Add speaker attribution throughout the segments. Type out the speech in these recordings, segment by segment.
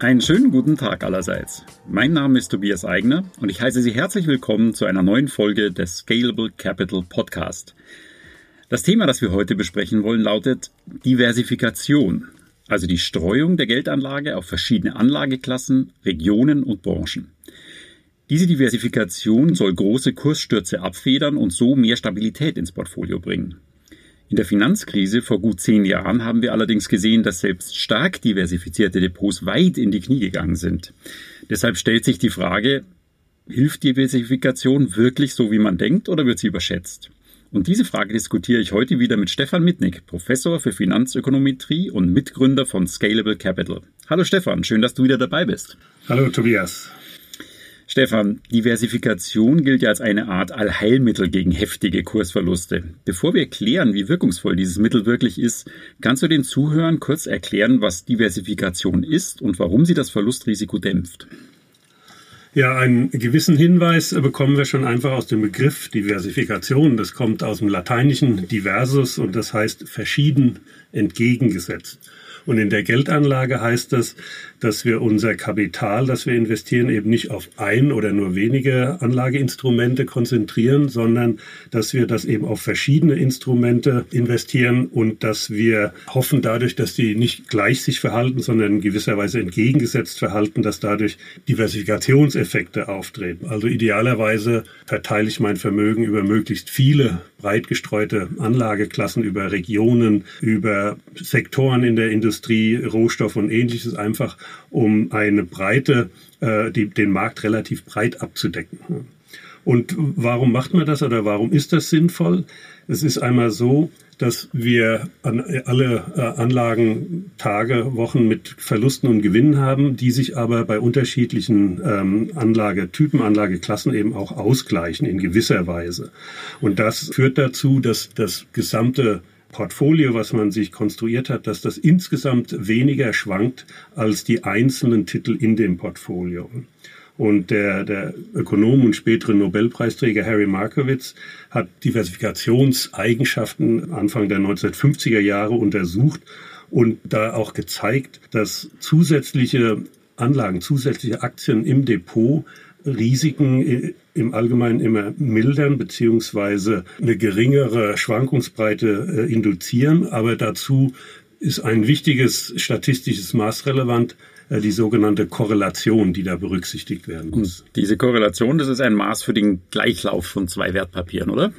Speaker 1: Einen schönen guten Tag allerseits. Mein Name ist Tobias Eigner und ich heiße Sie herzlich willkommen zu einer neuen Folge des Scalable Capital Podcast. Das Thema, das wir heute besprechen wollen, lautet Diversifikation, also die Streuung der Geldanlage auf verschiedene Anlageklassen, Regionen und Branchen. Diese Diversifikation soll große Kursstürze abfedern und so mehr Stabilität ins Portfolio bringen. In der Finanzkrise vor gut zehn Jahren haben wir allerdings gesehen, dass selbst stark diversifizierte Depots weit in die Knie gegangen sind. Deshalb stellt sich die Frage, hilft Diversifikation wirklich so, wie man denkt, oder wird sie überschätzt? Und diese Frage diskutiere ich heute wieder mit Stefan Mitnick, Professor für Finanzökonometrie und Mitgründer von Scalable Capital. Hallo Stefan, schön, dass du wieder dabei bist.
Speaker 2: Hallo Tobias.
Speaker 1: Stefan, Diversifikation gilt ja als eine Art Allheilmittel gegen heftige Kursverluste. Bevor wir klären, wie wirkungsvoll dieses Mittel wirklich ist, kannst du den Zuhörern kurz erklären, was Diversifikation ist und warum sie das Verlustrisiko dämpft?
Speaker 2: Ja, einen gewissen Hinweis bekommen wir schon einfach aus dem Begriff Diversifikation. Das kommt aus dem Lateinischen diversus und das heißt verschieden entgegengesetzt. Und in der Geldanlage heißt das, dass wir unser Kapital, das wir investieren, eben nicht auf ein oder nur wenige Anlageinstrumente konzentrieren, sondern dass wir das eben auf verschiedene Instrumente investieren und dass wir hoffen dadurch, dass die nicht gleich sich verhalten, sondern in gewisser Weise entgegengesetzt verhalten, dass dadurch Diversifikationseffekte auftreten. Also idealerweise verteile ich mein Vermögen über möglichst viele breit gestreute Anlageklassen, über Regionen, über Sektoren in der Industrie, Industrie, Rohstoff und ähnliches einfach, um eine breite, äh, die, den Markt relativ breit abzudecken. Und warum macht man das oder warum ist das sinnvoll? Es ist einmal so, dass wir an alle äh, Anlagen Tage, Wochen mit Verlusten und Gewinnen haben, die sich aber bei unterschiedlichen ähm, Anlagetypen, Anlageklassen eben auch ausgleichen in gewisser Weise. Und das führt dazu, dass das gesamte Portfolio, was man sich konstruiert hat, dass das insgesamt weniger schwankt als die einzelnen Titel in dem Portfolio. Und der, der Ökonom und spätere Nobelpreisträger Harry Markowitz hat Diversifikationseigenschaften Anfang der 1950er Jahre untersucht und da auch gezeigt, dass zusätzliche Anlagen, zusätzliche Aktien im Depot Risiken im Allgemeinen immer mildern beziehungsweise eine geringere Schwankungsbreite äh, induzieren. Aber dazu ist ein wichtiges statistisches Maß relevant, äh, die sogenannte Korrelation, die da berücksichtigt werden muss.
Speaker 1: Und diese Korrelation, das ist ein Maß für den Gleichlauf von zwei Wertpapieren, oder?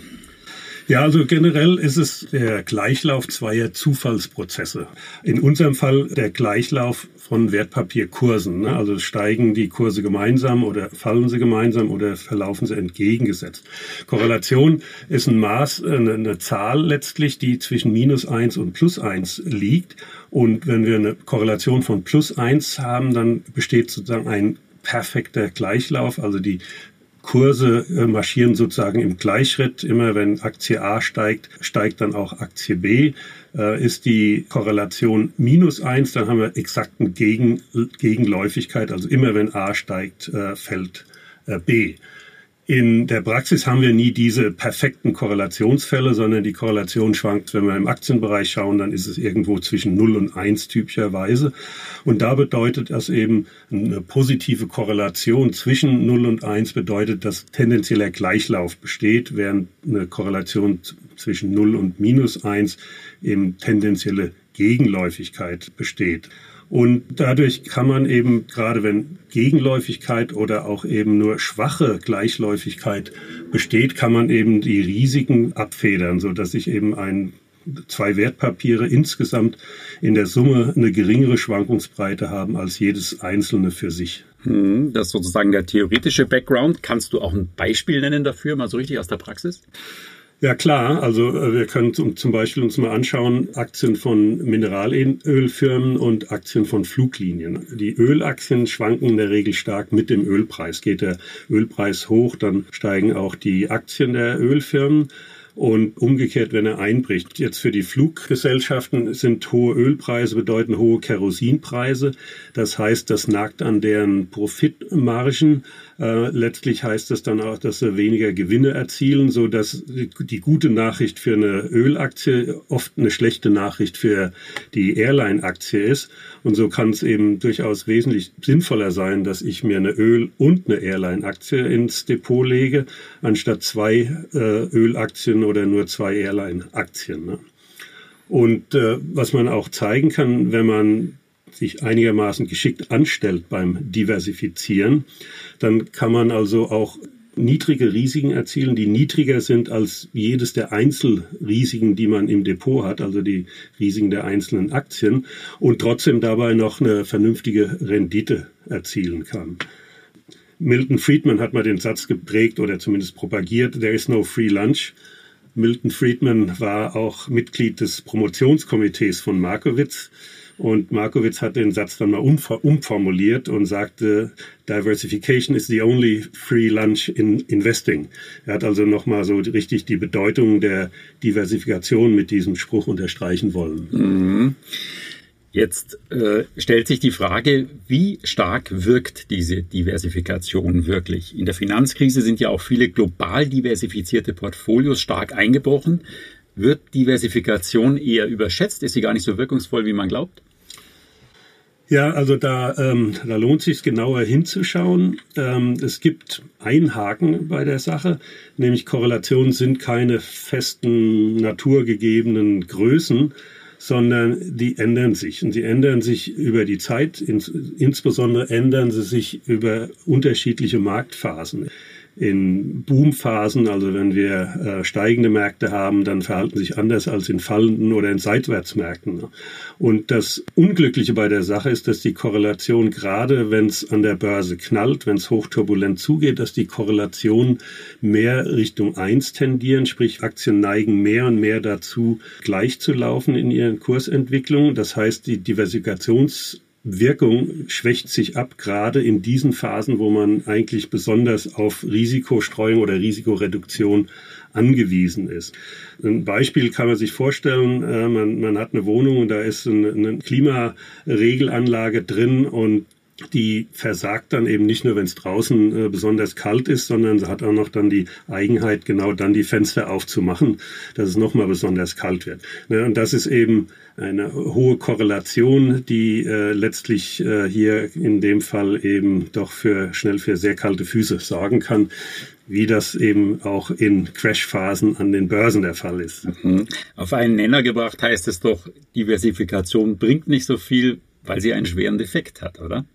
Speaker 2: Ja, also generell ist es der Gleichlauf zweier Zufallsprozesse. In unserem Fall der Gleichlauf von Wertpapierkursen. Ne? Also steigen die Kurse gemeinsam oder fallen sie gemeinsam oder verlaufen sie entgegengesetzt. Korrelation ist ein Maß, eine, eine Zahl letztlich, die zwischen minus eins und plus eins liegt. Und wenn wir eine Korrelation von plus eins haben, dann besteht sozusagen ein perfekter Gleichlauf, also die Kurse äh, marschieren sozusagen im Gleichschritt. Immer wenn Aktie A steigt, steigt dann auch Aktie B. Äh, ist die Korrelation minus eins, dann haben wir exakten Gegen, Gegenläufigkeit. Also immer wenn A steigt, äh, fällt B. In der Praxis haben wir nie diese perfekten Korrelationsfälle, sondern die Korrelation schwankt, wenn wir im Aktienbereich schauen, dann ist es irgendwo zwischen 0 und 1 typischerweise. Und da bedeutet das eben eine positive Korrelation zwischen 0 und 1 bedeutet, dass tendenzieller Gleichlauf besteht, während eine Korrelation zwischen 0 und minus 1 eben tendenzielle Gegenläufigkeit besteht. Und dadurch kann man eben, gerade wenn Gegenläufigkeit oder auch eben nur schwache Gleichläufigkeit besteht, kann man eben die Risiken abfedern, so dass sich eben ein zwei Wertpapiere insgesamt in der Summe eine geringere Schwankungsbreite haben als jedes einzelne für sich.
Speaker 1: Hm, das ist sozusagen der theoretische Background. Kannst du auch ein Beispiel nennen dafür, mal so richtig aus der Praxis?
Speaker 2: Ja klar, also äh, wir können zum Beispiel uns mal anschauen, Aktien von Mineralölfirmen und Aktien von Fluglinien. Die Ölaktien schwanken in der Regel stark mit dem Ölpreis. Geht der Ölpreis hoch, dann steigen auch die Aktien der Ölfirmen. Und umgekehrt, wenn er einbricht. Jetzt für die Fluggesellschaften sind hohe Ölpreise bedeuten hohe Kerosinpreise. Das heißt, das nagt an deren Profitmargen. Äh, letztlich heißt das dann auch, dass sie weniger Gewinne erzielen, so dass die, gute Nachricht für eine Ölaktie oft eine schlechte Nachricht für die Airline-Aktie ist. Und so kann es eben durchaus wesentlich sinnvoller sein, dass ich mir eine Öl- und eine Airline-Aktie ins Depot lege, anstatt zwei äh, Ölaktien oder nur zwei Airline-Aktien. Ne? Und äh, was man auch zeigen kann, wenn man sich einigermaßen geschickt anstellt beim Diversifizieren, dann kann man also auch niedrige Risiken erzielen, die niedriger sind als jedes der Einzelrisiken, die man im Depot hat, also die Risiken der einzelnen Aktien und trotzdem dabei noch eine vernünftige Rendite erzielen kann. Milton Friedman hat mal den Satz geprägt oder zumindest propagiert, there is no free lunch. Milton Friedman war auch Mitglied des Promotionskomitees von Markowitz. Und Markowitz hat den Satz dann mal umformuliert und sagte, Diversification is the only free lunch in investing. Er hat also nochmal so richtig die Bedeutung der Diversifikation mit diesem Spruch unterstreichen wollen.
Speaker 1: Mhm. Jetzt äh, stellt sich die Frage, wie stark wirkt diese Diversifikation wirklich? In der Finanzkrise sind ja auch viele global diversifizierte Portfolios stark eingebrochen. Wird Diversifikation eher überschätzt? Ist sie gar nicht so wirkungsvoll, wie man glaubt?
Speaker 2: Ja, also da, ähm, da lohnt sich genauer hinzuschauen. Ähm, es gibt einen Haken bei der Sache, nämlich Korrelationen sind keine festen naturgegebenen Größen, sondern die ändern sich. Und sie ändern sich über die Zeit, ins, insbesondere ändern sie sich über unterschiedliche Marktphasen in Boomphasen, also wenn wir äh, steigende Märkte haben, dann verhalten sich anders als in fallenden oder in Seitwärtsmärkten. Und das Unglückliche bei der Sache ist, dass die Korrelation, gerade wenn es an der Börse knallt, wenn es hochturbulent zugeht, dass die Korrelation mehr Richtung eins tendieren, sprich Aktien neigen mehr und mehr dazu, gleich zu laufen in ihren Kursentwicklungen. Das heißt, die Diversifikations Wirkung schwächt sich ab, gerade in diesen Phasen, wo man eigentlich besonders auf Risikostreuung oder Risikoreduktion angewiesen ist. Ein Beispiel kann man sich vorstellen, äh, man, man hat eine Wohnung und da ist eine, eine Klimaregelanlage drin und die versagt dann eben nicht nur, wenn es draußen äh, besonders kalt ist, sondern sie hat auch noch dann die Eigenheit, genau dann die Fenster aufzumachen, dass es nochmal besonders kalt wird. Ne, und das ist eben eine hohe Korrelation, die äh, letztlich äh, hier in dem Fall eben doch für schnell für sehr kalte Füße sorgen kann wie das eben auch in Crashphasen an den Börsen der Fall ist.
Speaker 1: Mhm. Auf einen Nenner gebracht heißt es doch, Diversifikation bringt nicht so viel, weil sie einen schweren Defekt hat, oder?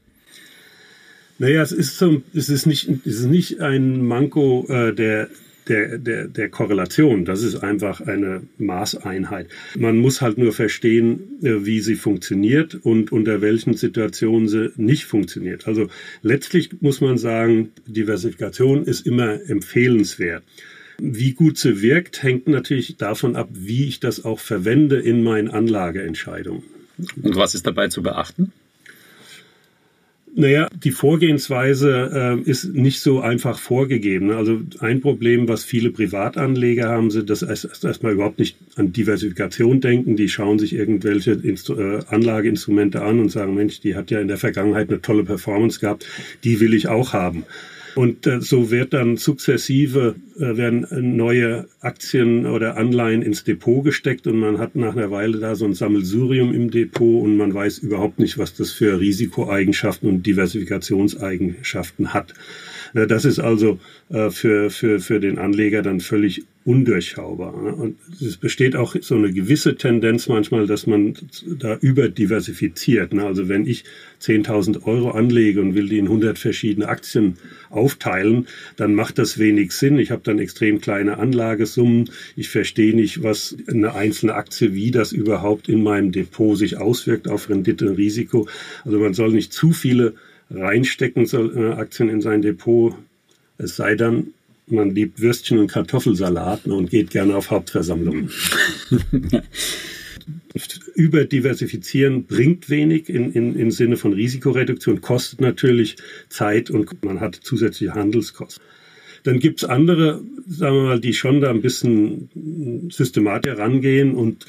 Speaker 2: Naja, es ist, so, es ist, nicht, es ist nicht ein Manko äh, der, der, der, der Korrelation. Das ist einfach eine Maßeinheit. Man muss halt nur verstehen, äh, wie sie funktioniert und unter welchen Situationen sie nicht funktioniert. Also letztlich muss man sagen, Diversifikation ist immer empfehlenswert. Wie gut sie wirkt, hängt natürlich davon ab, wie ich das auch verwende in meinen Anlageentscheidungen.
Speaker 1: Und was ist dabei zu beachten?
Speaker 2: Naja, die Vorgehensweise äh, ist nicht so einfach vorgegeben. Also ein Problem, was viele Privatanleger haben, sind, dass erst, erstmal überhaupt nicht an Diversifikation denken. Die schauen sich irgendwelche Instru äh, Anlageinstrumente an und sagen, Mensch, die hat ja in der Vergangenheit eine tolle Performance gehabt, die will ich auch haben. Und äh, so wird dann sukzessive äh, werden neue Aktien oder Anleihen ins Depot gesteckt und man hat nach einer Weile da so ein Sammelsurium im Depot und man weiß überhaupt nicht, was das für Risikoeigenschaften und Diversifikationseigenschaften hat. Äh, das ist also äh, für, für, für den Anleger dann völlig undurchschaubar. Und es besteht auch so eine gewisse Tendenz manchmal, dass man da überdiversifiziert. Ne? Also wenn ich 10.000 Euro anlege und will die in 100 verschiedene Aktien aufteilen, dann macht das wenig Sinn. Ich habe dann extrem kleine Anlagesummen. Ich verstehe nicht, was eine einzelne Aktie, wie das überhaupt in meinem Depot sich auswirkt auf Rendite und Risiko. Also man soll nicht zu viele reinstecken äh, Aktien in sein Depot. Es sei dann, man liebt Würstchen und Kartoffelsalat und geht gerne auf Hauptversammlungen. Überdiversifizieren bringt wenig in, in, im Sinne von Risikoreduktion, kostet natürlich Zeit und man hat zusätzliche Handelskosten. Dann gibt's andere, sagen wir mal, die schon da ein bisschen systematisch rangehen und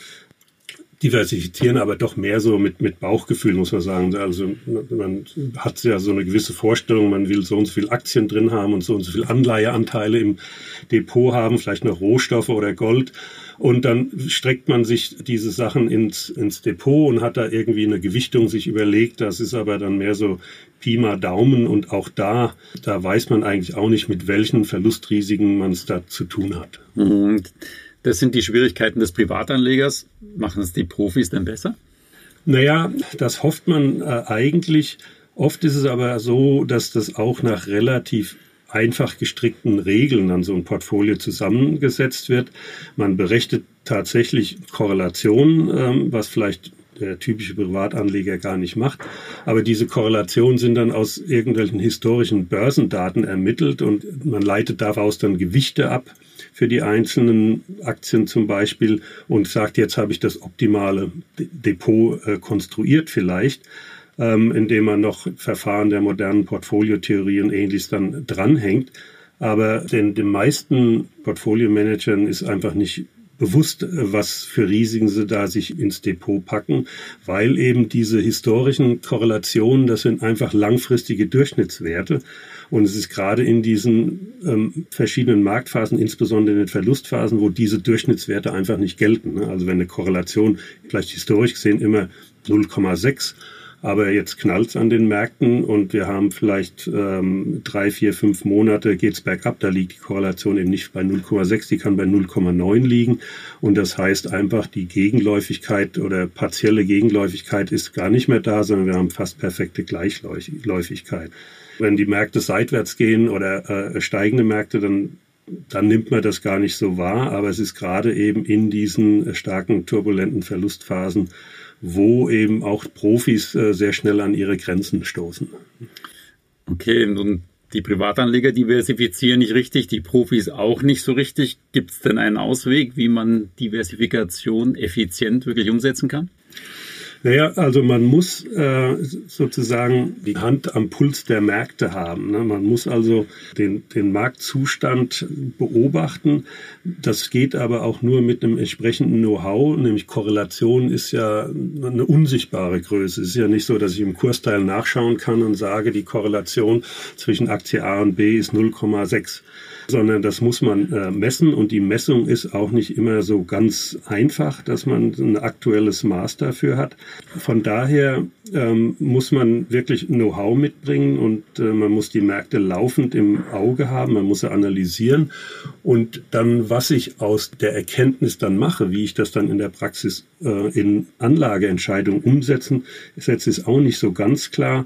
Speaker 2: diversifizieren, aber doch mehr so mit, mit Bauchgefühl, muss man sagen. Also man hat ja so eine gewisse Vorstellung, man will so und so viel Aktien drin haben und so und so viel Anleiheanteile im Depot haben, vielleicht noch Rohstoffe oder Gold. Und dann streckt man sich diese Sachen ins, ins Depot und hat da irgendwie eine Gewichtung sich überlegt. Das ist aber dann mehr so Pi mal Daumen. Und auch da, da weiß man eigentlich auch nicht, mit welchen Verlustrisiken man es da zu tun hat.
Speaker 1: Mhm. Das sind die Schwierigkeiten des Privatanlegers. Machen es die Profis denn besser?
Speaker 2: Naja, das hofft man äh, eigentlich. Oft ist es aber so, dass das auch nach relativ einfach gestrickten Regeln an so ein Portfolio zusammengesetzt wird. Man berechnet tatsächlich Korrelationen, ähm, was vielleicht der typische Privatanleger gar nicht macht. Aber diese Korrelationen sind dann aus irgendwelchen historischen Börsendaten ermittelt und man leitet daraus dann Gewichte ab für die einzelnen Aktien zum Beispiel und sagt, jetzt habe ich das optimale Depot äh, konstruiert vielleicht ähm, indem man noch Verfahren der modernen Portfoliotheorie und ähnliches dann dranhängt. Aber den, den meisten Portfolio-Managern ist einfach nicht bewusst, was für Risiken sie da sich ins Depot packen, weil eben diese historischen Korrelationen, das sind einfach langfristige Durchschnittswerte. Und es ist gerade in diesen ähm, verschiedenen Marktphasen, insbesondere in den Verlustphasen, wo diese Durchschnittswerte einfach nicht gelten. Ne? Also wenn eine Korrelation vielleicht historisch gesehen immer 0,6 aber jetzt knallt's an den Märkten und wir haben vielleicht ähm, drei, vier, fünf Monate geht's bergab. Da liegt die Korrelation eben nicht bei 0,6, die kann bei 0,9 liegen. Und das heißt einfach, die Gegenläufigkeit oder partielle Gegenläufigkeit ist gar nicht mehr da, sondern wir haben fast perfekte Gleichläufigkeit. Wenn die Märkte seitwärts gehen oder äh, steigende Märkte, dann dann nimmt man das gar nicht so wahr, aber es ist gerade eben in diesen starken turbulenten Verlustphasen wo eben auch Profis äh, sehr schnell an ihre Grenzen stoßen.
Speaker 1: Okay, und die Privatanleger diversifizieren nicht richtig, die Profis auch nicht so richtig. Gibt es denn einen Ausweg, wie man Diversifikation effizient wirklich umsetzen kann?
Speaker 2: Naja, also man muss äh, sozusagen die Hand am Puls der Märkte haben. Ne? Man muss also den, den Marktzustand beobachten. Das geht aber auch nur mit einem entsprechenden Know-how, nämlich Korrelation ist ja eine unsichtbare Größe. Es ist ja nicht so, dass ich im Kursteil nachschauen kann und sage, die Korrelation zwischen Aktie A und B ist 0,6 sondern das muss man äh, messen und die Messung ist auch nicht immer so ganz einfach, dass man ein aktuelles Maß dafür hat. Von daher ähm, muss man wirklich Know-how mitbringen und äh, man muss die Märkte laufend im Auge haben, man muss sie analysieren und dann, was ich aus der Erkenntnis dann mache, wie ich das dann in der Praxis äh, in Anlageentscheidungen umsetzen setze, ist auch nicht so ganz klar.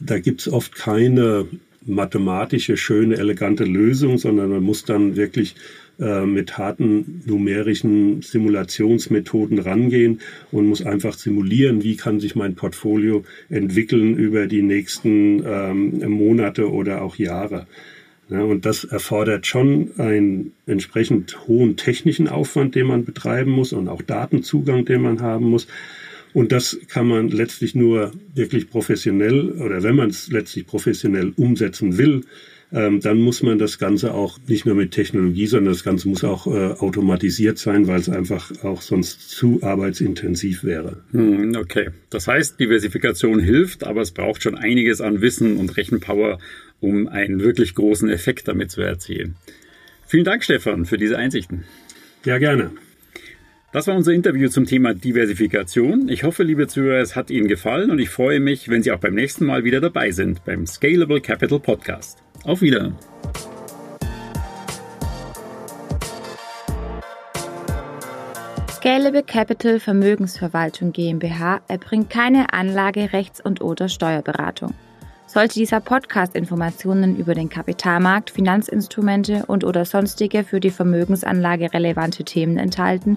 Speaker 2: Da gibt's oft keine mathematische, schöne, elegante Lösung, sondern man muss dann wirklich äh, mit harten numerischen Simulationsmethoden rangehen und muss einfach simulieren, wie kann sich mein Portfolio entwickeln über die nächsten ähm, Monate oder auch Jahre. Ja, und das erfordert schon einen entsprechend hohen technischen Aufwand, den man betreiben muss und auch Datenzugang, den man haben muss. Und das kann man letztlich nur wirklich professionell oder wenn man es letztlich professionell umsetzen will, ähm, dann muss man das Ganze auch nicht nur mit Technologie, sondern das Ganze muss auch äh, automatisiert sein, weil es einfach auch sonst zu arbeitsintensiv wäre.
Speaker 1: Hm, okay. Das heißt, Diversifikation hilft, aber es braucht schon einiges an Wissen und Rechenpower, um einen wirklich großen Effekt damit zu erzielen. Vielen Dank, Stefan, für diese Einsichten.
Speaker 2: Ja, gerne.
Speaker 1: Das war unser Interview zum Thema Diversifikation. Ich hoffe, liebe Zuhörer, es hat Ihnen gefallen und ich freue mich, wenn Sie auch beim nächsten Mal wieder dabei sind beim Scalable Capital Podcast. Auf Wiedersehen.
Speaker 3: Scalable Capital Vermögensverwaltung GmbH erbringt keine Anlage, Rechts- und oder Steuerberatung. Sollte dieser Podcast Informationen über den Kapitalmarkt, Finanzinstrumente und oder sonstige für die Vermögensanlage relevante Themen enthalten,